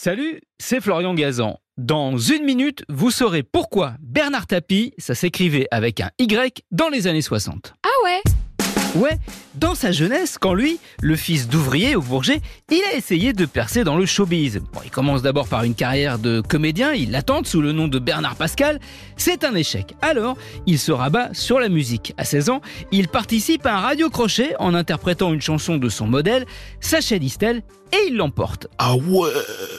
Salut, c'est Florian Gazan. Dans une minute, vous saurez pourquoi Bernard Tapie, ça s'écrivait avec un Y dans les années 60. Ah ouais Ouais, dans sa jeunesse, quand lui, le fils d'ouvrier au Bourget, il a essayé de percer dans le showbiz. Bon, il commence d'abord par une carrière de comédien, il l'attend sous le nom de Bernard Pascal. C'est un échec. Alors, il se rabat sur la musique. À 16 ans, il participe à un radio crochet en interprétant une chanson de son modèle, Sacha Distel, et il l'emporte. Ah ouais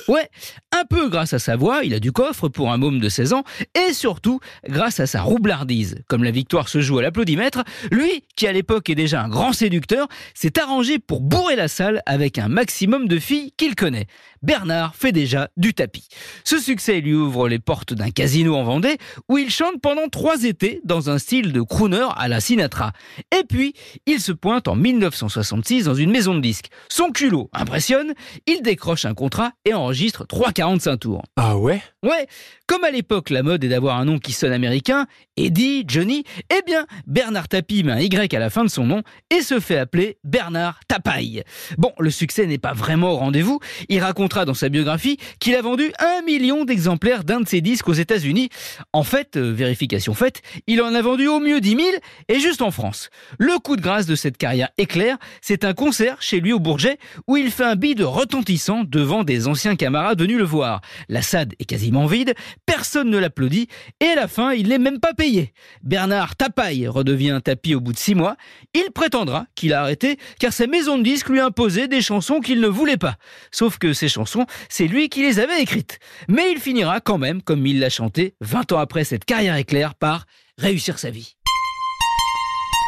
Ouais, un peu grâce à sa voix, il a du coffre pour un môme de 16 ans, et surtout grâce à sa roublardise. Comme la victoire se joue à l'applaudimètre, lui, qui à l'époque est déjà un grand séducteur, s'est arrangé pour bourrer la salle avec un maximum de filles qu'il connaît. Bernard fait déjà du tapis. Ce succès lui ouvre les portes d'un casino en Vendée où il chante pendant trois étés dans un style de crooner à la Sinatra. Et puis, il se pointe en 1966 dans une maison de disques. Son culot impressionne, il décroche un contrat et enregistre 3,45 tours. Ah ouais? Ouais, comme à l'époque la mode est d'avoir un nom qui sonne américain, Eddie, Johnny, eh bien Bernard Tapie met un Y à la fin de son nom et se fait appeler Bernard Tapaille. Bon, le succès n'est pas vraiment au rendez-vous, il racontera dans sa biographie qu'il a vendu un million d'exemplaires d'un de ses disques aux États-Unis. En fait, euh, vérification faite, il en a vendu au mieux 10 000 et juste en France. Le coup de grâce de cette carrière éclair, c'est un concert chez lui au Bourget où il fait un bide retentissant devant des anciens camarades venus le voir. La SAD est quasiment vide, personne ne l'applaudit, et à la fin, il n'est même pas payé. Bernard Tapaille redevient tapis au bout de six mois. Il prétendra qu'il a arrêté car sa maison de disques lui imposait des chansons qu'il ne voulait pas. Sauf que ces chansons, c'est lui qui les avait écrites. Mais il finira quand même, comme il l'a chanté 20 ans après cette carrière éclair, par réussir sa vie.